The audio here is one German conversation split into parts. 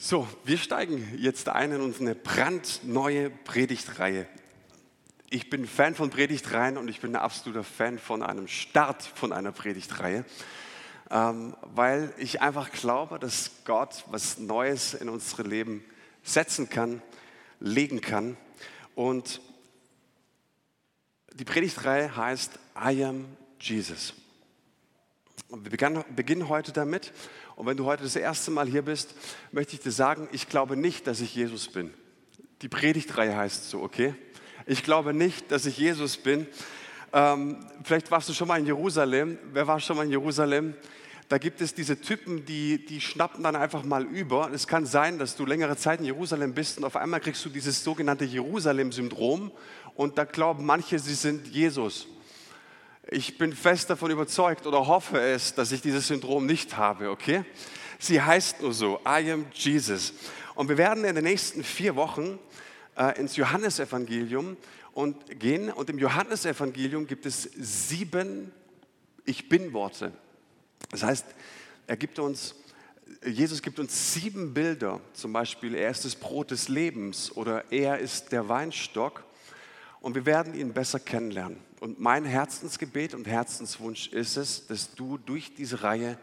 So, wir steigen jetzt ein in unsere brandneue Predigtreihe. Ich bin Fan von Predigtreihen und ich bin ein absoluter Fan von einem Start von einer Predigtreihe, ähm, weil ich einfach glaube, dass Gott was Neues in unsere Leben setzen kann, legen kann. Und die Predigtreihe heißt I am Jesus. Und wir beginnen heute damit. Und wenn du heute das erste Mal hier bist, möchte ich dir sagen, ich glaube nicht, dass ich Jesus bin. Die Predigtreihe heißt so, okay? Ich glaube nicht, dass ich Jesus bin. Ähm, vielleicht warst du schon mal in Jerusalem. Wer war schon mal in Jerusalem? Da gibt es diese Typen, die, die schnappen dann einfach mal über. Es kann sein, dass du längere Zeit in Jerusalem bist und auf einmal kriegst du dieses sogenannte Jerusalem-Syndrom und da glauben manche, sie sind Jesus. Ich bin fest davon überzeugt oder hoffe es, dass ich dieses Syndrom nicht habe, okay? Sie heißt nur so, I am Jesus. Und wir werden in den nächsten vier Wochen äh, ins Johannesevangelium und gehen. Und im Johannesevangelium gibt es sieben Ich bin-Worte. Das heißt, er gibt uns, Jesus gibt uns sieben Bilder. Zum Beispiel, er ist das Brot des Lebens oder er ist der Weinstock. Und wir werden ihn besser kennenlernen. Und mein Herzensgebet und Herzenswunsch ist es, dass du durch diese Reihe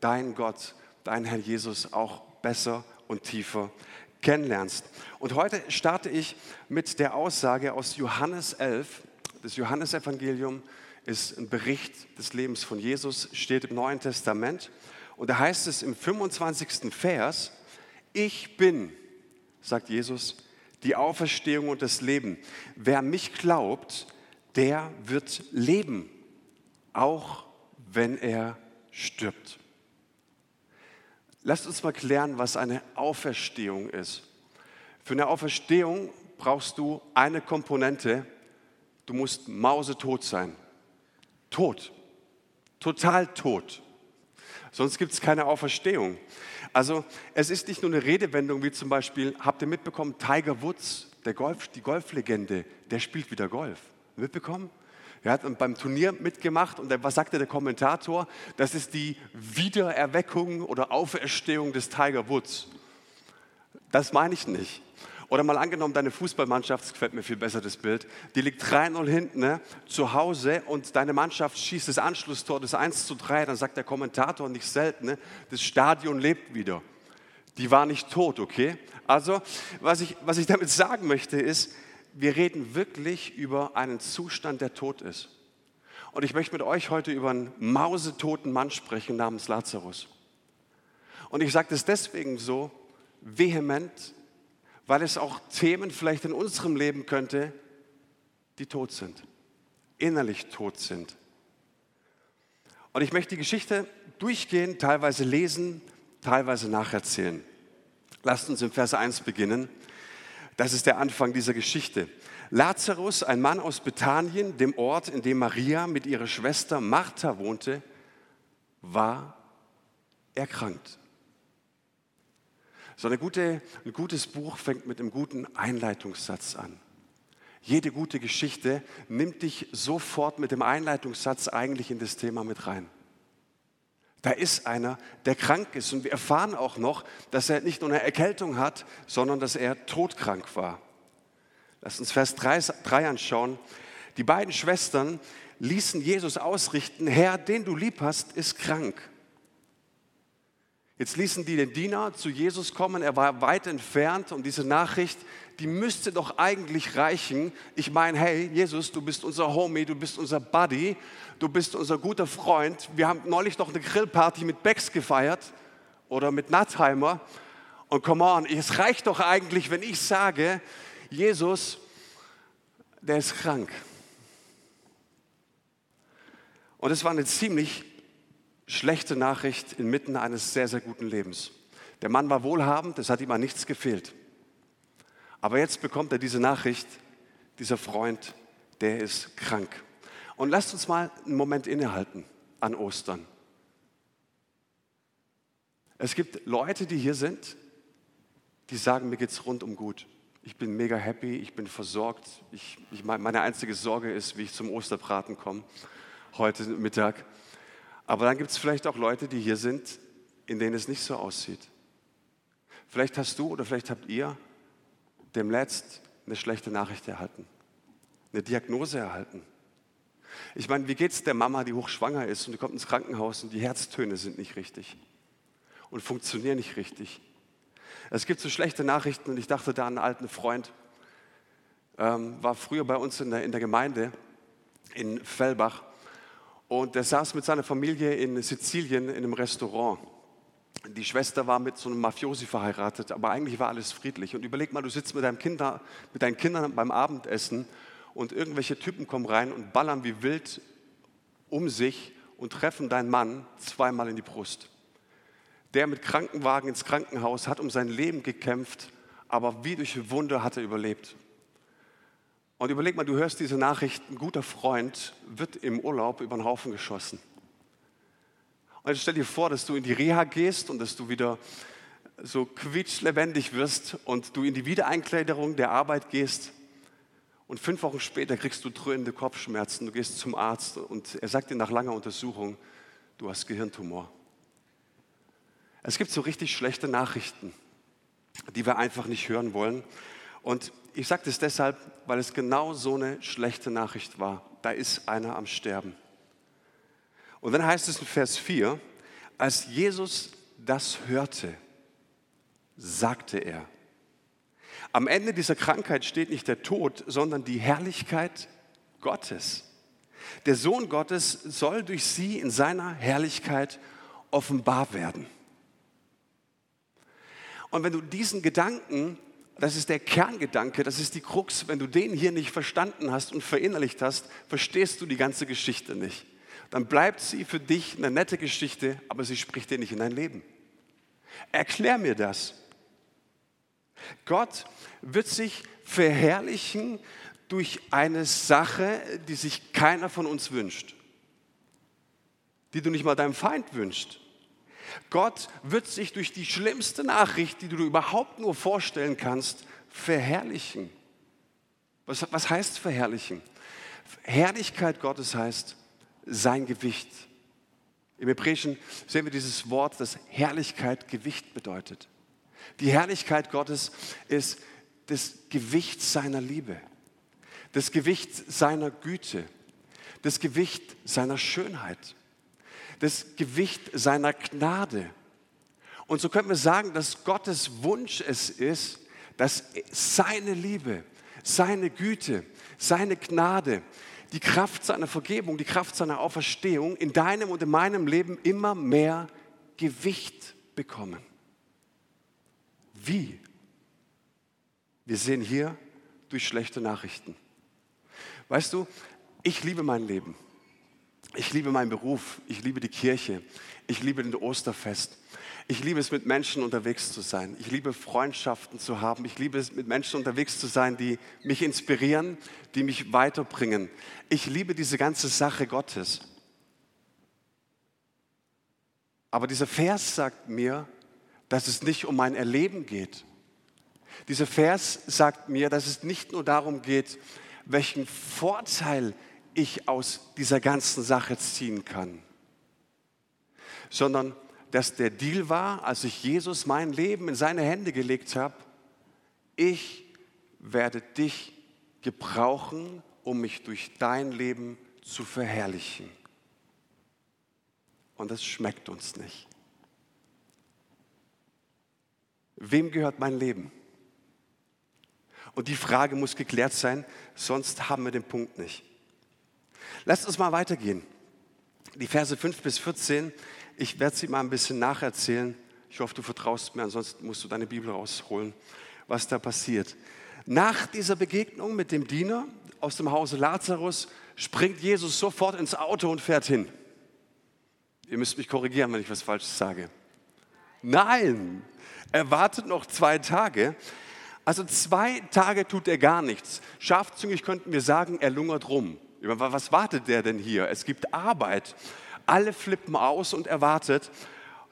dein Gott, dein Herr Jesus auch besser und tiefer kennenlernst. Und heute starte ich mit der Aussage aus Johannes 11. Das Johannesevangelium ist ein Bericht des Lebens von Jesus, steht im Neuen Testament. Und da heißt es im 25. Vers, ich bin, sagt Jesus, die Auferstehung und das Leben. Wer mich glaubt, der wird leben, auch wenn er stirbt. Lasst uns mal klären, was eine Auferstehung ist. Für eine Auferstehung brauchst du eine Komponente. Du musst mausetot sein. Tot. Total tot. Sonst gibt es keine Auferstehung. Also es ist nicht nur eine Redewendung wie zum Beispiel, habt ihr mitbekommen, Tiger Woods, der Golf, die Golflegende, der spielt wieder Golf mitbekommen? Er hat beim Turnier mitgemacht und was sagte der Kommentator? Das ist die Wiedererweckung oder Auferstehung des Tiger Woods. Das meine ich nicht. Oder mal angenommen, deine Fußballmannschaft, das gefällt mir viel besser das Bild, die liegt 3-0 hinten ne, zu Hause und deine Mannschaft schießt das Anschlusstor, das 1 zu 3, dann sagt der Kommentator nicht selten, ne, das Stadion lebt wieder. Die war nicht tot, okay? Also, was ich, was ich damit sagen möchte, ist, wir reden wirklich über einen Zustand, der tot ist. Und ich möchte mit euch heute über einen mausetoten Mann sprechen namens Lazarus. Und ich sage das deswegen so vehement, weil es auch Themen vielleicht in unserem Leben könnte, die tot sind, innerlich tot sind. Und ich möchte die Geschichte durchgehen, teilweise lesen, teilweise nacherzählen. Lasst uns im Vers 1 beginnen. Das ist der Anfang dieser Geschichte. Lazarus, ein Mann aus Bethanien, dem Ort, in dem Maria mit ihrer Schwester Martha wohnte, war erkrankt. So eine gute, ein gutes Buch fängt mit einem guten Einleitungssatz an. Jede gute Geschichte nimmt dich sofort mit dem Einleitungssatz eigentlich in das Thema mit rein. Da ist einer, der krank ist. Und wir erfahren auch noch, dass er nicht nur eine Erkältung hat, sondern dass er todkrank war. Lass uns Vers 3, 3 anschauen. Die beiden Schwestern ließen Jesus ausrichten, Herr, den du lieb hast, ist krank. Jetzt ließen die den Diener zu Jesus kommen, er war weit entfernt und diese Nachricht, die müsste doch eigentlich reichen. Ich meine, hey, Jesus, du bist unser Homie, du bist unser Buddy, du bist unser guter Freund. Wir haben neulich noch eine Grillparty mit Becks gefeiert oder mit Nattheimer. Und come on, es reicht doch eigentlich, wenn ich sage, Jesus, der ist krank. Und es war eine ziemlich schlechte Nachricht inmitten eines sehr, sehr guten Lebens. Der Mann war wohlhabend, es hat ihm an nichts gefehlt. Aber jetzt bekommt er diese Nachricht, dieser Freund, der ist krank. Und lasst uns mal einen Moment innehalten an Ostern. Es gibt Leute, die hier sind, die sagen, mir geht es rundum gut. Ich bin mega happy, ich bin versorgt. Ich, ich, meine einzige Sorge ist, wie ich zum Osterbraten komme heute Mittag. Aber dann gibt es vielleicht auch Leute, die hier sind, in denen es nicht so aussieht. Vielleicht hast du oder vielleicht habt ihr demnächst eine schlechte Nachricht erhalten, eine Diagnose erhalten. Ich meine, wie geht es der Mama, die hochschwanger ist und die kommt ins Krankenhaus und die Herztöne sind nicht richtig und funktionieren nicht richtig? Es gibt so schlechte Nachrichten und ich dachte da an einen alten Freund, ähm, war früher bei uns in der, in der Gemeinde in Fellbach und der saß mit seiner Familie in Sizilien in einem Restaurant. Die Schwester war mit so einem Mafiosi verheiratet, aber eigentlich war alles friedlich. Und überleg mal, du sitzt mit, deinem Kinder, mit deinen Kindern beim Abendessen und irgendwelche Typen kommen rein und ballern wie wild um sich und treffen deinen Mann zweimal in die Brust. Der mit Krankenwagen ins Krankenhaus hat um sein Leben gekämpft, aber wie durch Wunder hat er überlebt. Und überleg mal, du hörst diese Nachricht, ein guter Freund wird im Urlaub über den Haufen geschossen. Und stell dir vor, dass du in die Reha gehst und dass du wieder so quietschlebendig wirst und du in die Wiedereinkleiderung der Arbeit gehst und fünf Wochen später kriegst du dröhnende Kopfschmerzen, du gehst zum Arzt und er sagt dir nach langer Untersuchung, du hast Gehirntumor. Es gibt so richtig schlechte Nachrichten, die wir einfach nicht hören wollen. Und ich sage das deshalb, weil es genau so eine schlechte Nachricht war. Da ist einer am Sterben. Und dann heißt es in Vers 4, als Jesus das hörte, sagte er, am Ende dieser Krankheit steht nicht der Tod, sondern die Herrlichkeit Gottes. Der Sohn Gottes soll durch sie in seiner Herrlichkeit offenbar werden. Und wenn du diesen Gedanken das ist der Kerngedanke, das ist die Krux. Wenn du den hier nicht verstanden hast und verinnerlicht hast, verstehst du die ganze Geschichte nicht. Dann bleibt sie für dich eine nette Geschichte, aber sie spricht dir nicht in dein Leben. Erklär mir das. Gott wird sich verherrlichen durch eine Sache, die sich keiner von uns wünscht, die du nicht mal deinem Feind wünschst. Gott wird sich durch die schlimmste Nachricht, die du dir überhaupt nur vorstellen kannst, verherrlichen. Was, was heißt verherrlichen? Herrlichkeit Gottes heißt sein Gewicht. Im Hebräischen sehen wir dieses Wort, das Herrlichkeit Gewicht bedeutet. Die Herrlichkeit Gottes ist das Gewicht seiner Liebe, das Gewicht seiner Güte, das Gewicht seiner Schönheit das Gewicht seiner Gnade. Und so können wir sagen, dass Gottes Wunsch es ist, dass seine Liebe, seine Güte, seine Gnade, die Kraft seiner Vergebung, die Kraft seiner Auferstehung in deinem und in meinem Leben immer mehr Gewicht bekommen. Wie? Wir sehen hier durch schlechte Nachrichten. Weißt du, ich liebe mein Leben. Ich liebe meinen Beruf, ich liebe die Kirche, ich liebe den Osterfest. Ich liebe es, mit Menschen unterwegs zu sein. Ich liebe Freundschaften zu haben. Ich liebe es, mit Menschen unterwegs zu sein, die mich inspirieren, die mich weiterbringen. Ich liebe diese ganze Sache Gottes. Aber dieser Vers sagt mir, dass es nicht um mein Erleben geht. Dieser Vers sagt mir, dass es nicht nur darum geht, welchen Vorteil ich aus dieser ganzen Sache ziehen kann, sondern dass der Deal war, als ich Jesus mein Leben in seine Hände gelegt habe, ich werde dich gebrauchen, um mich durch dein Leben zu verherrlichen. Und das schmeckt uns nicht. Wem gehört mein Leben? Und die Frage muss geklärt sein, sonst haben wir den Punkt nicht. Lasst uns mal weitergehen. Die Verse 5 bis 14, ich werde sie mal ein bisschen nacherzählen. Ich hoffe, du vertraust mir, ansonsten musst du deine Bibel rausholen, was da passiert. Nach dieser Begegnung mit dem Diener aus dem Hause Lazarus springt Jesus sofort ins Auto und fährt hin. Ihr müsst mich korrigieren, wenn ich was Falsches sage. Nein, er wartet noch zwei Tage. Also zwei Tage tut er gar nichts. Scharfzüngig könnten wir sagen, er lungert rum. Was wartet der denn hier? Es gibt Arbeit. Alle flippen aus und er wartet.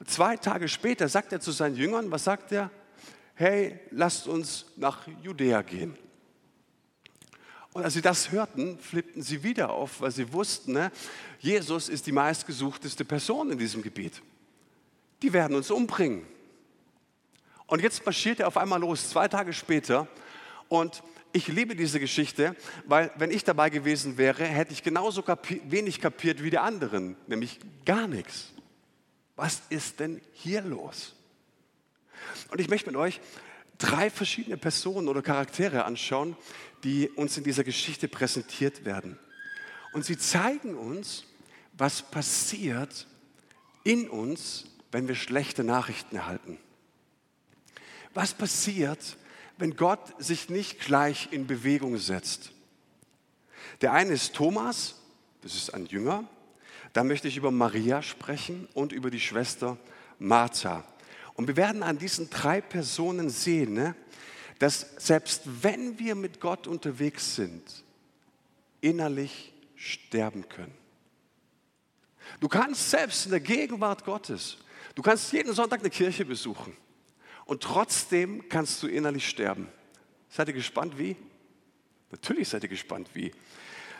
Zwei Tage später sagt er zu seinen Jüngern, was sagt er? Hey, lasst uns nach Judäa gehen. Und als sie das hörten, flippten sie wieder auf, weil sie wussten, ne, Jesus ist die meistgesuchteste Person in diesem Gebiet. Die werden uns umbringen. Und jetzt marschiert er auf einmal los, zwei Tage später. Und ich liebe diese Geschichte, weil wenn ich dabei gewesen wäre, hätte ich genauso kapi wenig kapiert wie die anderen, nämlich gar nichts. Was ist denn hier los? Und ich möchte mit euch drei verschiedene Personen oder Charaktere anschauen, die uns in dieser Geschichte präsentiert werden. Und sie zeigen uns, was passiert in uns, wenn wir schlechte Nachrichten erhalten. Was passiert, wenn Gott sich nicht gleich in Bewegung setzt? Der eine ist Thomas, das ist ein Jünger. Da möchte ich über Maria sprechen und über die Schwester Martha. Und wir werden an diesen drei Personen sehen, ne, dass selbst wenn wir mit Gott unterwegs sind, innerlich sterben können. Du kannst selbst in der Gegenwart Gottes, du kannst jeden Sonntag eine Kirche besuchen und trotzdem kannst du innerlich sterben. Seid ihr gespannt, wie? Natürlich seid ihr gespannt, wie.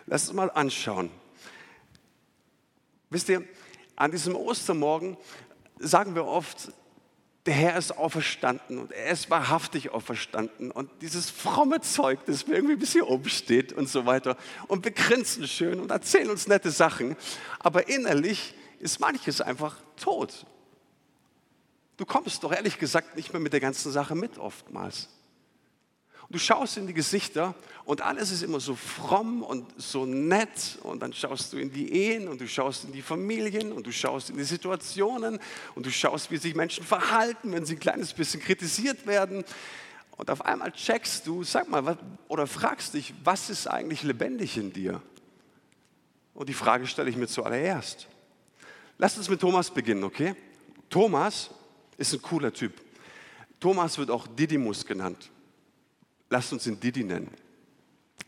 Lass uns mal anschauen. Wisst ihr, an diesem Ostermorgen sagen wir oft, der Herr ist auferstanden und er ist wahrhaftig auferstanden. Und dieses fromme Zeug, das mir irgendwie bis hier oben steht und so weiter. Und wir grinsen schön und erzählen uns nette Sachen. Aber innerlich ist manches einfach tot. Du kommst doch ehrlich gesagt nicht mehr mit der ganzen Sache mit oftmals. Du schaust in die Gesichter und alles ist immer so fromm und so nett und dann schaust du in die Ehen und du schaust in die Familien und du schaust in die Situationen und du schaust, wie sich Menschen verhalten, wenn sie ein kleines bisschen kritisiert werden. Und auf einmal checkst du, sag mal, oder fragst dich, was ist eigentlich lebendig in dir? Und die Frage stelle ich mir zuallererst. Lass uns mit Thomas beginnen, okay? Thomas ist ein cooler Typ. Thomas wird auch Didymus genannt lasst uns ihn Didi nennen.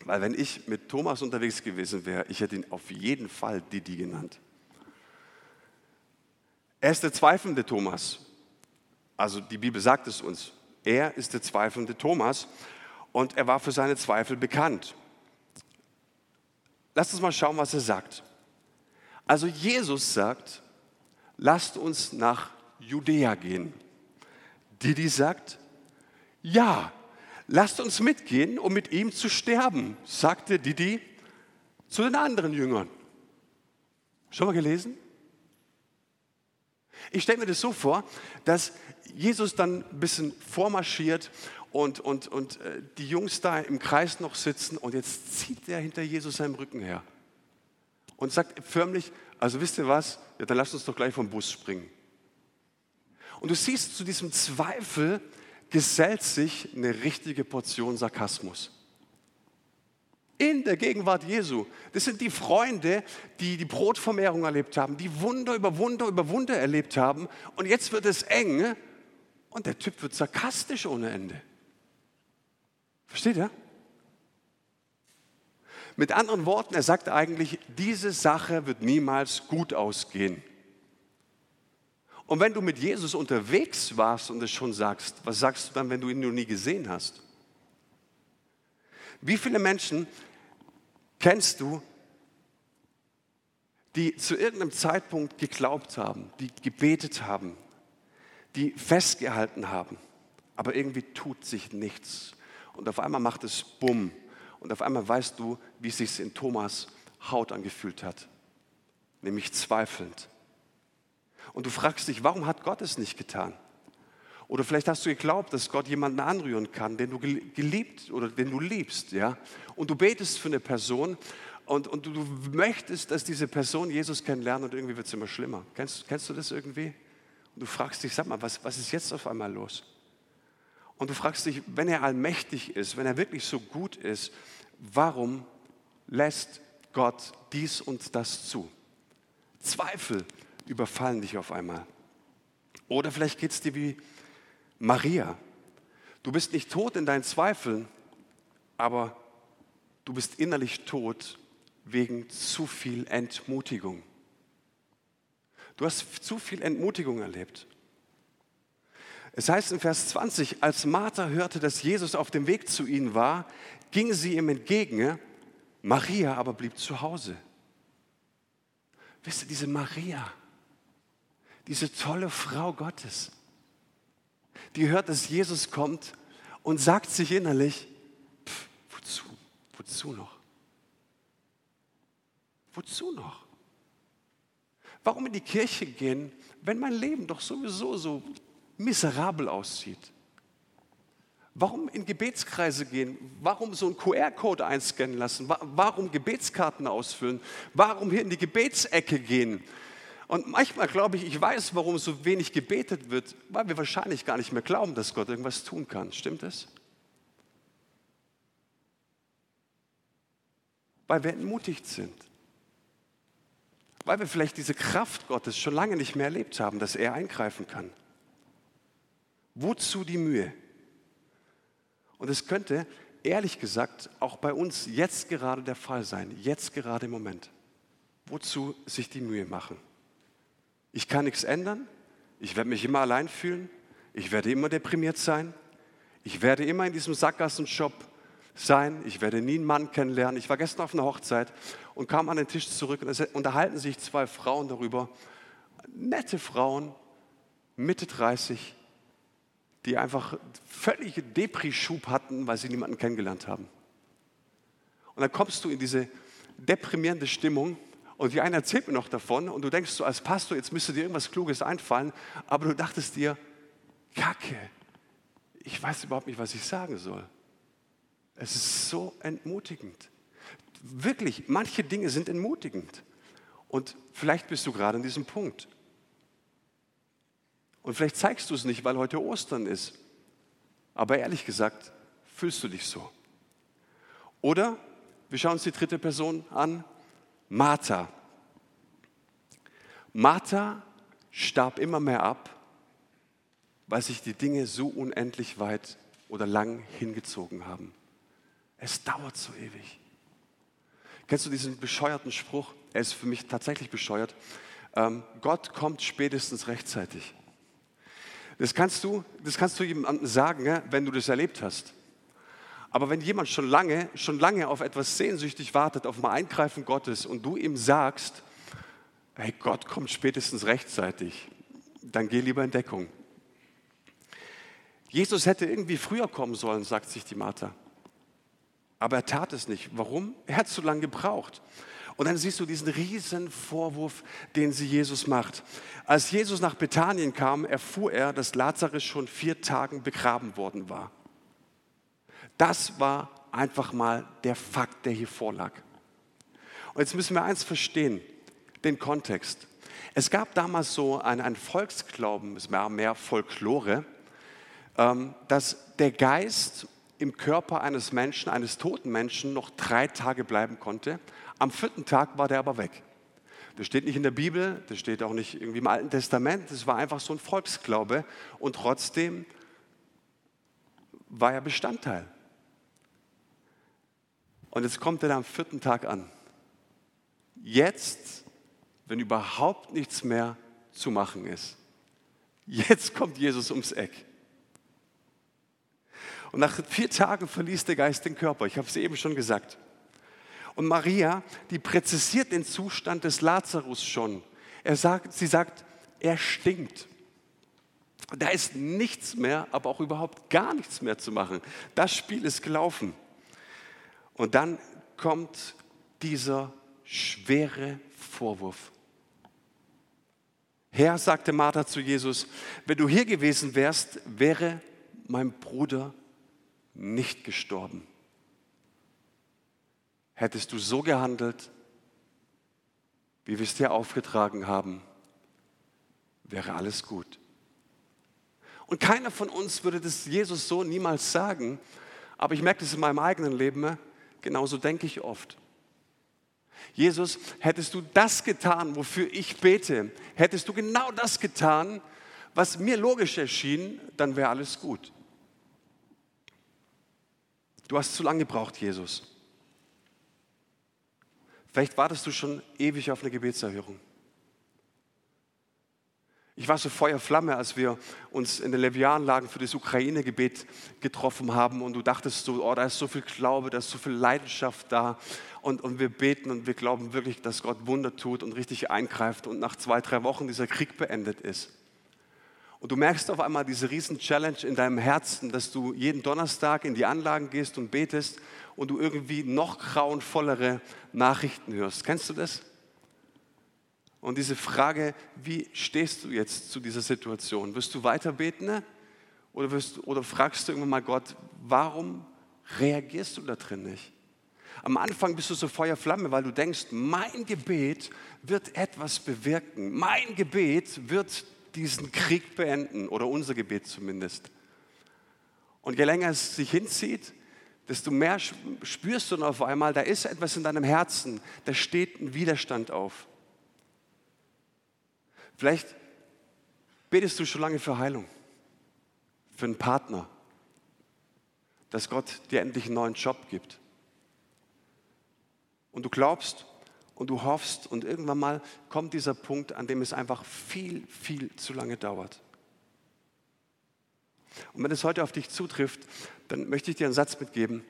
Weil wenn ich mit Thomas unterwegs gewesen wäre, ich hätte ihn auf jeden Fall Didi genannt. Er ist der zweifelnde Thomas. Also die Bibel sagt es uns. Er ist der zweifelnde Thomas und er war für seine Zweifel bekannt. Lasst uns mal schauen, was er sagt. Also Jesus sagt, lasst uns nach Judäa gehen. Didi sagt, ja, lasst uns mitgehen, um mit ihm zu sterben, sagte Didi zu den anderen Jüngern. Schon mal gelesen? Ich stelle mir das so vor, dass Jesus dann ein bisschen vormarschiert und, und, und äh, die Jungs da im Kreis noch sitzen und jetzt zieht er hinter Jesus seinem Rücken her und sagt förmlich, also wisst ihr was, ja, dann lasst uns doch gleich vom Bus springen. Und du siehst zu diesem Zweifel, gesellt sich eine richtige Portion Sarkasmus. In der Gegenwart Jesu. Das sind die Freunde, die die Brotvermehrung erlebt haben, die Wunder über Wunder über Wunder erlebt haben. Und jetzt wird es eng und der Typ wird sarkastisch ohne Ende. Versteht ihr? Mit anderen Worten, er sagt eigentlich, diese Sache wird niemals gut ausgehen. Und wenn du mit Jesus unterwegs warst und es schon sagst, was sagst du dann, wenn du ihn noch nie gesehen hast? Wie viele Menschen kennst du, die zu irgendeinem Zeitpunkt geglaubt haben, die gebetet haben, die festgehalten haben, aber irgendwie tut sich nichts. Und auf einmal macht es Bumm. Und auf einmal weißt du, wie es sich in Thomas Haut angefühlt hat, nämlich zweifelnd. Und du fragst dich, warum hat Gott es nicht getan? Oder vielleicht hast du geglaubt, dass Gott jemanden anrühren kann, den du geliebt oder den du liebst, ja? Und du betest für eine Person und, und du, möchtest, dass diese Person Jesus kennenlernt und irgendwie wird es immer schlimmer. Kennst, kennst du das irgendwie? Und du fragst dich, sag mal, was, was ist jetzt auf einmal los? Und du fragst dich, wenn er allmächtig ist, wenn er wirklich so gut ist, warum lässt Gott dies und das zu? Zweifel überfallen dich auf einmal. Oder vielleicht geht es dir wie Maria. Du bist nicht tot in deinen Zweifeln, aber du bist innerlich tot wegen zu viel Entmutigung. Du hast zu viel Entmutigung erlebt. Es heißt in Vers 20, als Martha hörte, dass Jesus auf dem Weg zu ihnen war, ging sie ihm entgegen, Maria aber blieb zu Hause. Wisst ihr, diese Maria, diese tolle Frau Gottes, die hört, dass Jesus kommt und sagt sich innerlich, pff, wozu, wozu noch? Wozu noch? Warum in die Kirche gehen, wenn mein Leben doch sowieso so miserabel aussieht? Warum in Gebetskreise gehen? Warum so einen QR-Code einscannen lassen? Warum Gebetskarten ausfüllen? Warum hier in die Gebetsecke gehen? Und manchmal glaube ich, ich weiß, warum so wenig gebetet wird, weil wir wahrscheinlich gar nicht mehr glauben, dass Gott irgendwas tun kann. Stimmt es? Weil wir entmutigt sind. Weil wir vielleicht diese Kraft Gottes schon lange nicht mehr erlebt haben, dass er eingreifen kann. Wozu die Mühe? Und es könnte, ehrlich gesagt, auch bei uns jetzt gerade der Fall sein, jetzt gerade im Moment. Wozu sich die Mühe machen? Ich kann nichts ändern, ich werde mich immer allein fühlen, ich werde immer deprimiert sein, ich werde immer in diesem Sackgassenjob sein, ich werde nie einen Mann kennenlernen. Ich war gestern auf einer Hochzeit und kam an den Tisch zurück und es unterhalten sich zwei Frauen darüber, nette Frauen, Mitte 30, die einfach völlige Depri-Schub hatten, weil sie niemanden kennengelernt haben. Und dann kommst du in diese deprimierende Stimmung und die eine erzählt mir noch davon und du denkst so als Pastor, jetzt müsste dir irgendwas Kluges einfallen, aber du dachtest dir, Kacke, ich weiß überhaupt nicht, was ich sagen soll. Es ist so entmutigend. Wirklich, manche Dinge sind entmutigend. Und vielleicht bist du gerade an diesem Punkt. Und vielleicht zeigst du es nicht, weil heute Ostern ist. Aber ehrlich gesagt, fühlst du dich so. Oder wir schauen uns die dritte Person an, Martha. Martha starb immer mehr ab, weil sich die Dinge so unendlich weit oder lang hingezogen haben. Es dauert so ewig. Kennst du diesen bescheuerten Spruch? Er ist für mich tatsächlich bescheuert. Ähm, Gott kommt spätestens rechtzeitig. Das kannst du, das kannst du jemandem sagen, wenn du das erlebt hast. Aber wenn jemand schon lange, schon lange auf etwas sehnsüchtig wartet, auf ein Eingreifen Gottes und du ihm sagst, hey, Gott kommt spätestens rechtzeitig, dann geh lieber in Deckung. Jesus hätte irgendwie früher kommen sollen, sagt sich die Martha. Aber er tat es nicht. Warum? Er hat zu lange gebraucht. Und dann siehst du diesen riesen Vorwurf, den sie Jesus macht. Als Jesus nach Bethanien kam, erfuhr er, dass Lazarus schon vier Tagen begraben worden war. Das war einfach mal der Fakt, der hier vorlag. Und jetzt müssen wir eins verstehen, den Kontext. Es gab damals so einen, Volksglauben, es war mehr Folklore, ähm, dass der Geist im Körper eines Menschen, eines toten Menschen, noch drei Tage bleiben konnte. Am vierten Tag war der aber weg. Das steht nicht in der Bibel, das steht auch nicht irgendwie im Alten Testament, das war einfach so ein Volksglaube und trotzdem war er Bestandteil. Und jetzt kommt er am vierten Tag an. Jetzt, wenn überhaupt nichts mehr zu machen ist, jetzt kommt Jesus ums Eck. Und nach vier Tagen verließ der Geist den Körper. Ich habe es eben schon gesagt. Und Maria, die präzisiert den Zustand des Lazarus schon. Er sagt, sie sagt, er stinkt. Da ist nichts mehr, aber auch überhaupt gar nichts mehr zu machen. Das Spiel ist gelaufen. Und dann kommt dieser schwere Vorwurf. Herr, sagte Martha zu Jesus, wenn du hier gewesen wärst, wäre mein Bruder nicht gestorben. Hättest du so gehandelt, wie wir es dir aufgetragen haben, wäre alles gut. Und keiner von uns würde das Jesus so niemals sagen, aber ich merke das in meinem eigenen Leben, genauso denke ich oft. Jesus, hättest du das getan, wofür ich bete, hättest du genau das getan, was mir logisch erschien, dann wäre alles gut. Du hast zu lange gebraucht, Jesus. Vielleicht wartest du schon ewig auf eine Gebetserhörung. Ich war so Feuerflamme, als wir uns in den Levianlagen für das Ukraine-Gebet getroffen haben und du dachtest so, oh, da ist so viel Glaube, da ist so viel Leidenschaft da und, und wir beten und wir glauben wirklich, dass Gott Wunder tut und richtig eingreift und nach zwei, drei Wochen dieser Krieg beendet ist. Und du merkst auf einmal diese riesen Challenge in deinem Herzen, dass du jeden Donnerstag in die Anlagen gehst und betest und du irgendwie noch grauenvollere Nachrichten hörst. Kennst du das? Und diese Frage, wie stehst du jetzt zu dieser Situation? Wirst du weiter beten oder, wirst, oder fragst du irgendwann mal Gott, warum reagierst du da drin nicht? Am Anfang bist du so Feuerflamme, weil du denkst, mein Gebet wird etwas bewirken. Mein Gebet wird diesen Krieg beenden oder unser Gebet zumindest. Und je länger es sich hinzieht, desto mehr spürst du dann auf einmal, da ist etwas in deinem Herzen, da steht ein Widerstand auf. Vielleicht betest du schon lange für Heilung, für einen Partner, dass Gott dir endlich einen neuen Job gibt. Und du glaubst, und du hoffst und irgendwann mal kommt dieser Punkt, an dem es einfach viel, viel zu lange dauert. Und wenn es heute auf dich zutrifft, dann möchte ich dir einen Satz mitgeben,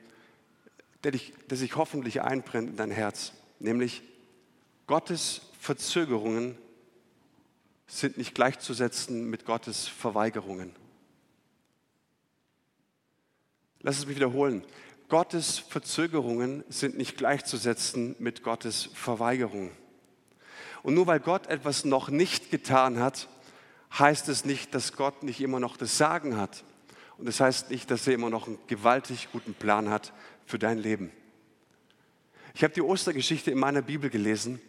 der, dich, der sich hoffentlich einbrennt in dein Herz, nämlich Gottes Verzögerungen sind nicht gleichzusetzen mit Gottes Verweigerungen. Lass es mich wiederholen. Gottes Verzögerungen sind nicht gleichzusetzen mit Gottes Verweigerung. Und nur weil Gott etwas noch nicht getan hat, heißt es nicht, dass Gott nicht immer noch das Sagen hat. Und das heißt nicht, dass er immer noch einen gewaltig guten Plan hat für dein Leben. Ich habe die Ostergeschichte in meiner Bibel gelesen,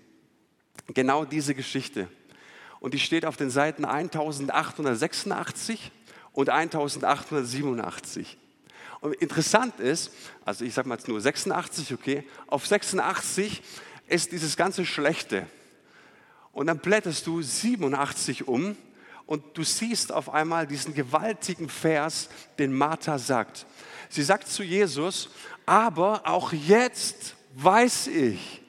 genau diese Geschichte. Und die steht auf den Seiten 1886 und 1887. Und interessant ist, also ich sage mal jetzt nur 86, okay, auf 86 ist dieses ganze Schlechte. Und dann blätterst du 87 um und du siehst auf einmal diesen gewaltigen Vers, den Martha sagt. Sie sagt zu Jesus, aber auch jetzt weiß ich,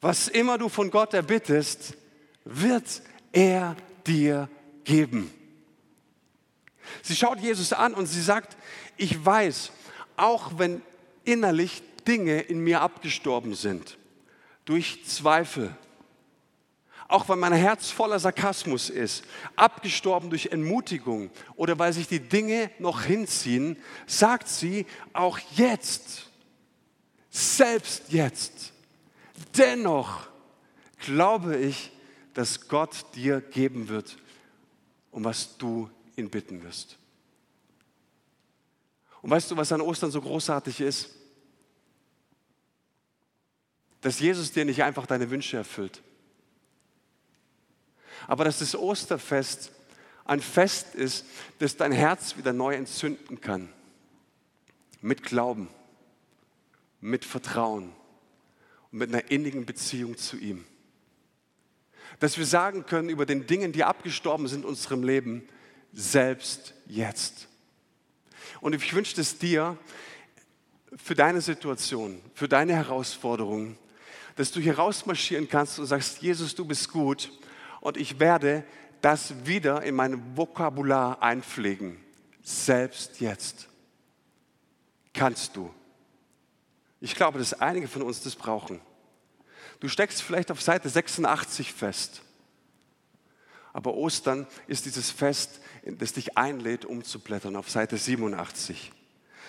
was immer du von Gott erbittest, wird er dir geben. Sie schaut Jesus an und sie sagt, ich weiß, auch wenn innerlich Dinge in mir abgestorben sind, durch Zweifel, auch wenn mein Herz voller Sarkasmus ist, abgestorben durch Entmutigung oder weil sich die Dinge noch hinziehen, sagt sie auch jetzt, selbst jetzt, dennoch glaube ich, dass Gott dir geben wird, um was du ihn bitten wirst. Und weißt du, was an Ostern so großartig ist? Dass Jesus dir nicht einfach deine Wünsche erfüllt, aber dass das Osterfest ein Fest ist, das dein Herz wieder neu entzünden kann. Mit Glauben, mit Vertrauen und mit einer innigen Beziehung zu ihm. Dass wir sagen können über den Dingen, die abgestorben sind in unserem Leben, selbst jetzt. Und ich wünsche es dir für deine Situation, für deine Herausforderungen, dass du hier rausmarschieren kannst und sagst, Jesus, du bist gut und ich werde das wieder in meinem Vokabular einpflegen. Selbst jetzt kannst du. Ich glaube, dass einige von uns das brauchen. Du steckst vielleicht auf Seite 86 fest. Aber Ostern ist dieses Fest, das dich einlädt, umzublättern auf Seite 87.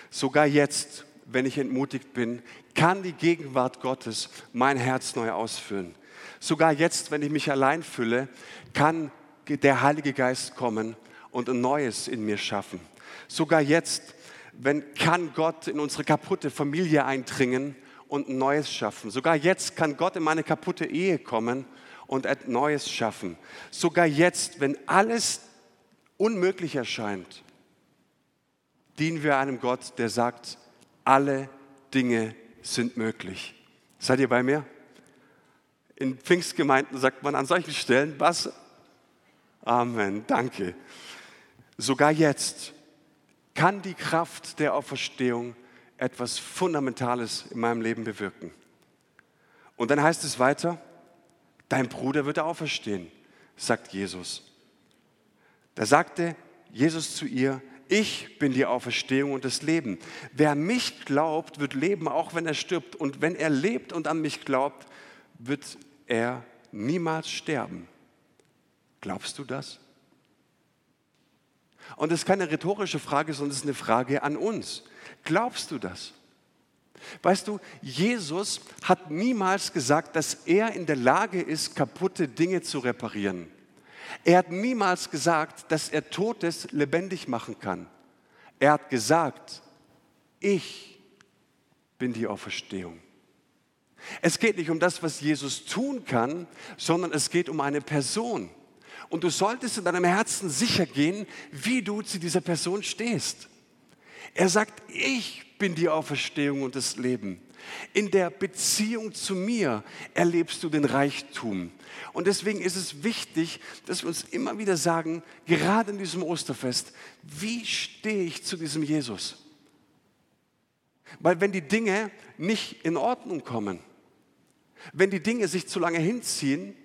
Sogar jetzt, wenn ich entmutigt bin, kann die Gegenwart Gottes mein Herz neu ausfüllen. Sogar jetzt, wenn ich mich allein fühle, kann der Heilige Geist kommen und ein Neues in mir schaffen. Sogar jetzt, wenn kann Gott in unsere kaputte Familie eindringen und Neues schaffen. Sogar jetzt kann Gott in meine kaputte Ehe kommen und ein Neues schaffen. Sogar jetzt, wenn alles unmöglich erscheint, dienen wir einem Gott, der sagt, alle Dinge sind möglich. Seid ihr bei mir? In Pfingstgemeinden sagt man an solchen Stellen, was? Amen, danke. Sogar jetzt kann die Kraft der Auferstehung etwas Fundamentales in meinem Leben bewirken. Und dann heißt es weiter, dein Bruder wird auferstehen, sagt Jesus. Da sagte Jesus zu ihr, ich bin die Auferstehung und das Leben. Wer mich glaubt, wird leben, auch wenn er stirbt. Und wenn er lebt und an mich glaubt, wird er niemals sterben. Glaubst du das? Und das ist keine rhetorische Frage, sondern es ist eine Frage an uns. Glaubst du das? Weißt du, Jesus hat niemals gesagt, dass er in der Lage ist, kaputte Dinge zu reparieren. Er hat niemals gesagt, dass er Totes lebendig machen kann. Er hat gesagt, ich bin die Auferstehung. Es geht nicht um das, was Jesus tun kann, sondern es geht um eine Person. Und du solltest in deinem Herzen sicher gehen, wie du zu dieser Person stehst. Er sagt, ich bin die Auferstehung und das Leben. In der Beziehung zu mir erlebst du den Reichtum. Und deswegen ist es wichtig, dass wir uns immer wieder sagen, gerade in diesem Osterfest, wie stehe ich zu diesem Jesus? Weil wenn die Dinge nicht in Ordnung kommen, wenn die Dinge sich zu lange hinziehen,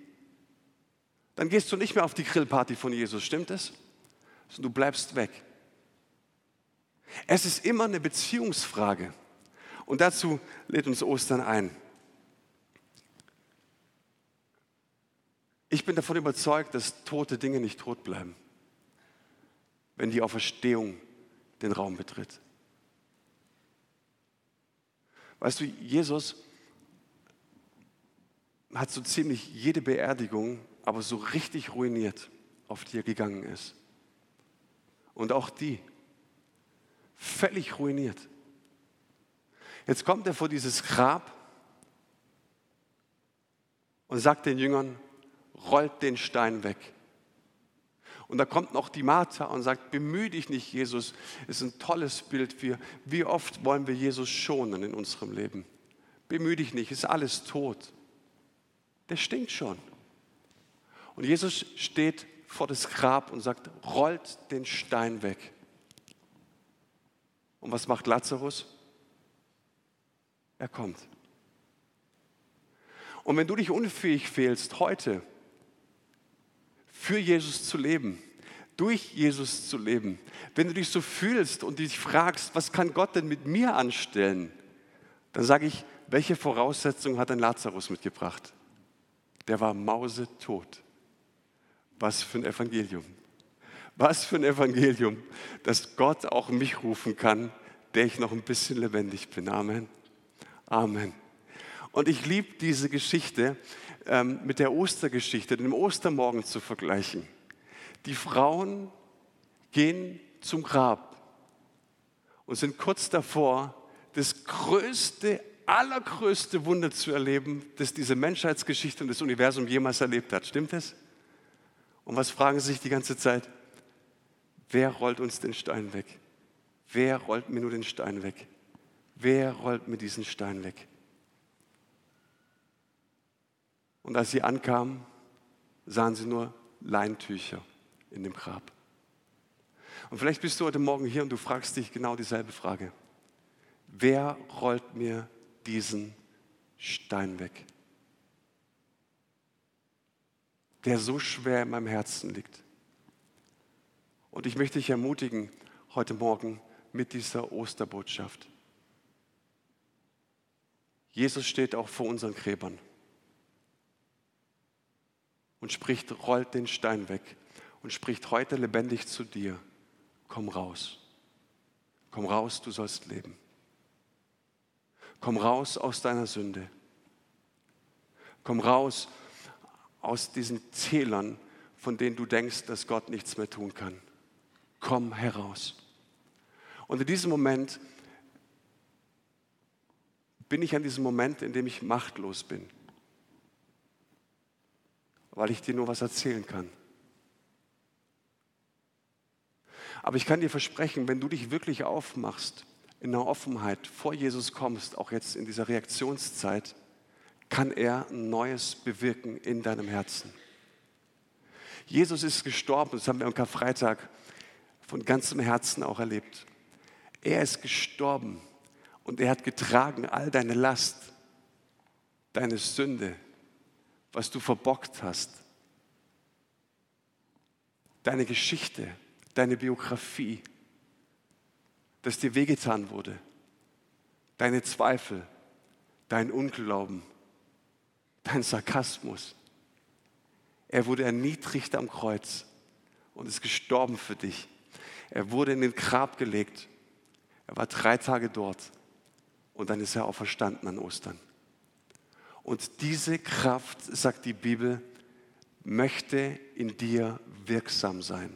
dann gehst du nicht mehr auf die Grillparty von Jesus, stimmt es? Du bleibst weg. Es ist immer eine Beziehungsfrage. Und dazu lädt uns Ostern ein. Ich bin davon überzeugt, dass tote Dinge nicht tot bleiben, wenn die Auferstehung den Raum betritt. Weißt du, Jesus hat so ziemlich jede Beerdigung, aber so richtig ruiniert, auf die er gegangen ist. Und auch die völlig ruiniert. Jetzt kommt er vor dieses Grab und sagt den Jüngern, rollt den Stein weg. Und da kommt noch die Martha und sagt, bemühe dich nicht, Jesus. Ist ein tolles Bild für, wie oft wollen wir Jesus schonen in unserem Leben. Bemühe dich nicht, ist alles tot. Der stinkt schon. Und Jesus steht vor das Grab und sagt, rollt den Stein weg. Und was macht Lazarus? Er kommt. Und wenn du dich unfähig fehlst, heute für Jesus zu leben, durch Jesus zu leben, wenn du dich so fühlst und dich fragst, was kann Gott denn mit mir anstellen, dann sage ich, welche Voraussetzungen hat ein Lazarus mitgebracht? Der war mausetot. Was für ein Evangelium. Was für ein Evangelium, dass Gott auch mich rufen kann, der ich noch ein bisschen lebendig bin. Amen. Amen. Und ich liebe diese Geschichte ähm, mit der Ostergeschichte, dem Ostermorgen zu vergleichen. Die Frauen gehen zum Grab und sind kurz davor, das größte, allergrößte Wunder zu erleben, das diese Menschheitsgeschichte und das Universum jemals erlebt hat. Stimmt es? Und was fragen sie sich die ganze Zeit? Wer rollt uns den Stein weg? Wer rollt mir nur den Stein weg? Wer rollt mir diesen Stein weg? Und als sie ankamen, sahen sie nur Leintücher in dem Grab. Und vielleicht bist du heute Morgen hier und du fragst dich genau dieselbe Frage. Wer rollt mir diesen Stein weg? Der so schwer in meinem Herzen liegt. Und ich möchte dich ermutigen, heute Morgen mit dieser Osterbotschaft. Jesus steht auch vor unseren Gräbern und spricht, rollt den Stein weg und spricht heute lebendig zu dir, komm raus. Komm raus, du sollst leben. Komm raus aus deiner Sünde. Komm raus aus diesen Zählern, von denen du denkst, dass Gott nichts mehr tun kann. Komm heraus. Und in diesem Moment bin ich an diesem Moment, in dem ich machtlos bin, weil ich dir nur was erzählen kann. Aber ich kann dir versprechen, wenn du dich wirklich aufmachst, in der Offenheit vor Jesus kommst, auch jetzt in dieser Reaktionszeit, kann er Neues bewirken in deinem Herzen. Jesus ist gestorben, das haben wir am Karfreitag von ganzem Herzen auch erlebt. Er ist gestorben und er hat getragen all deine Last, deine Sünde, was du verbockt hast, deine Geschichte, deine Biografie, dass dir wehgetan wurde, deine Zweifel, dein Unglauben, dein Sarkasmus. Er wurde erniedrigt am Kreuz und ist gestorben für dich. Er wurde in den Grab gelegt. Er war drei Tage dort und dann ist er auferstanden an Ostern. Und diese Kraft, sagt die Bibel, möchte in dir wirksam sein.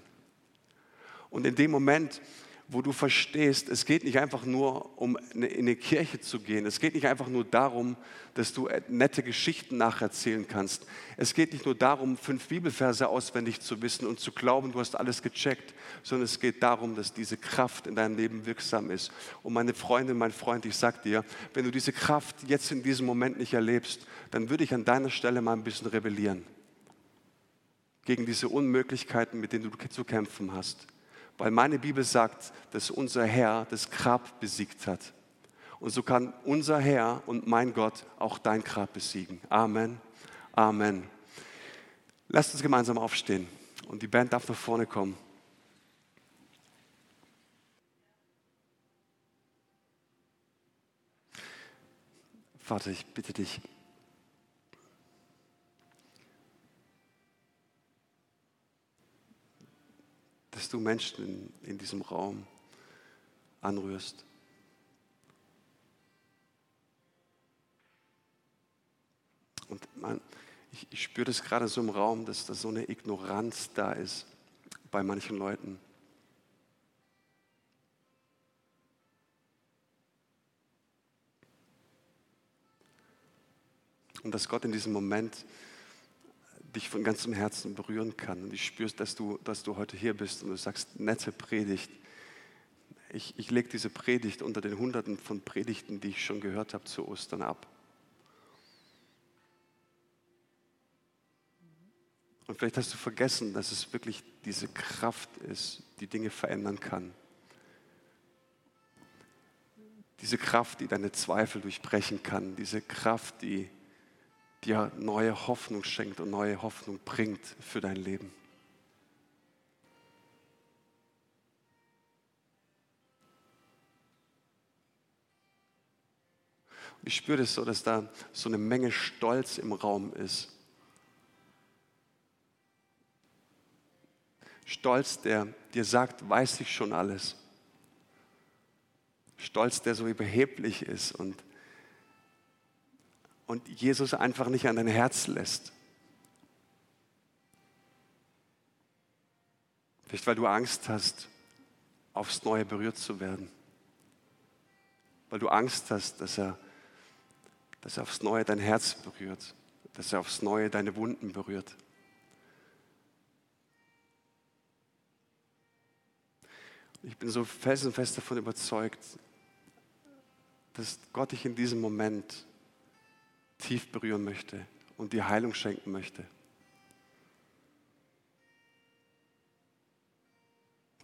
Und in dem Moment, wo du verstehst, es geht nicht einfach nur um in eine Kirche zu gehen. Es geht nicht einfach nur darum, dass du nette Geschichten nacherzählen kannst. Es geht nicht nur darum, fünf Bibelverse auswendig zu wissen und zu glauben, du hast alles gecheckt, sondern es geht darum, dass diese Kraft in deinem Leben wirksam ist. Und meine Freundin, mein Freund, ich sag dir, wenn du diese Kraft jetzt in diesem Moment nicht erlebst, dann würde ich an deiner Stelle mal ein bisschen rebellieren gegen diese Unmöglichkeiten, mit denen du zu kämpfen hast. Weil meine Bibel sagt, dass unser Herr das Grab besiegt hat. Und so kann unser Herr und mein Gott auch dein Grab besiegen. Amen. Amen. Lasst uns gemeinsam aufstehen und die Band darf nach vorne kommen. Vater, ich bitte dich, dass du Menschen in, in diesem Raum anrührst. Und man, ich, ich spüre das gerade so im Raum, dass da so eine Ignoranz da ist bei manchen Leuten. Und dass Gott in diesem Moment dich von ganzem Herzen berühren kann. Und ich spüre, dass du, dass du heute hier bist und du sagst, nette Predigt. Ich, ich lege diese Predigt unter den Hunderten von Predigten, die ich schon gehört habe zu Ostern ab. Und vielleicht hast du vergessen, dass es wirklich diese Kraft ist, die Dinge verändern kann. Diese Kraft, die deine Zweifel durchbrechen kann. Diese Kraft, die dir neue Hoffnung schenkt und neue Hoffnung bringt für dein Leben. ich spüre das so, dass da so eine Menge Stolz im Raum ist. Stolz, der dir sagt, weiß ich schon alles. Stolz, der so überheblich ist und und Jesus einfach nicht an dein Herz lässt. Vielleicht weil du Angst hast, aufs Neue berührt zu werden. Weil du Angst hast, dass er, dass er aufs Neue dein Herz berührt, dass er aufs Neue deine Wunden berührt. Ich bin so felsenfest davon überzeugt, dass Gott dich in diesem Moment tief berühren möchte und dir Heilung schenken möchte.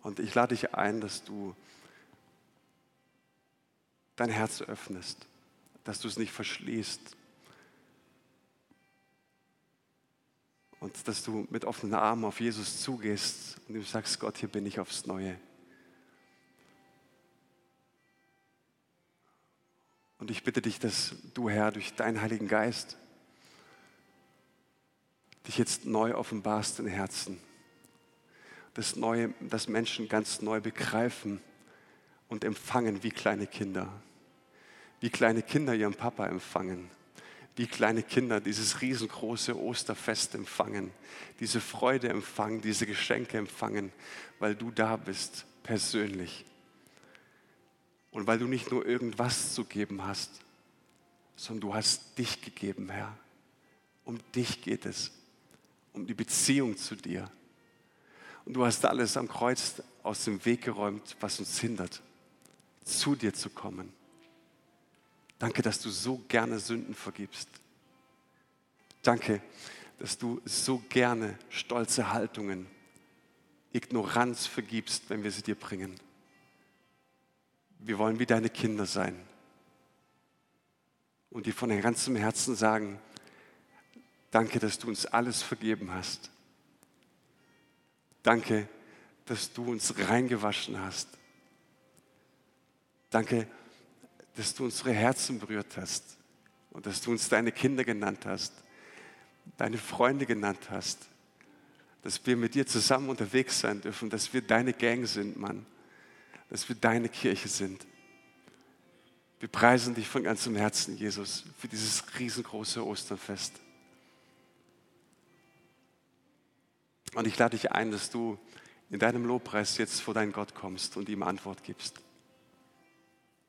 Und ich lade dich ein, dass du dein Herz öffnest, dass du es nicht verschließt und dass du mit offenen Armen auf Jesus zugehst und du sagst, Gott, hier bin ich aufs Neue. Und ich bitte dich, dass du, Herr, durch deinen Heiligen Geist dich jetzt neu offenbarst in Herzen. Dass, neue, dass Menschen ganz neu begreifen und empfangen wie kleine Kinder. Wie kleine Kinder ihren Papa empfangen. Wie kleine Kinder dieses riesengroße Osterfest empfangen. Diese Freude empfangen, diese Geschenke empfangen, weil du da bist, persönlich. Und weil du nicht nur irgendwas zu geben hast, sondern du hast dich gegeben, Herr. Um dich geht es, um die Beziehung zu dir. Und du hast alles am Kreuz aus dem Weg geräumt, was uns hindert, zu dir zu kommen. Danke, dass du so gerne Sünden vergibst. Danke, dass du so gerne stolze Haltungen, Ignoranz vergibst, wenn wir sie dir bringen. Wir wollen wie deine Kinder sein. Und die von ganzem Herzen sagen, danke, dass du uns alles vergeben hast. Danke, dass du uns reingewaschen hast. Danke, dass du unsere Herzen berührt hast und dass du uns deine Kinder genannt hast, deine Freunde genannt hast, dass wir mit dir zusammen unterwegs sein dürfen, dass wir deine Gang sind, Mann, dass wir deine Kirche sind. Wir preisen dich von ganzem Herzen, Jesus, für dieses riesengroße Osterfest. Und ich lade dich ein, dass du in deinem Lobpreis jetzt vor deinen Gott kommst und ihm Antwort gibst.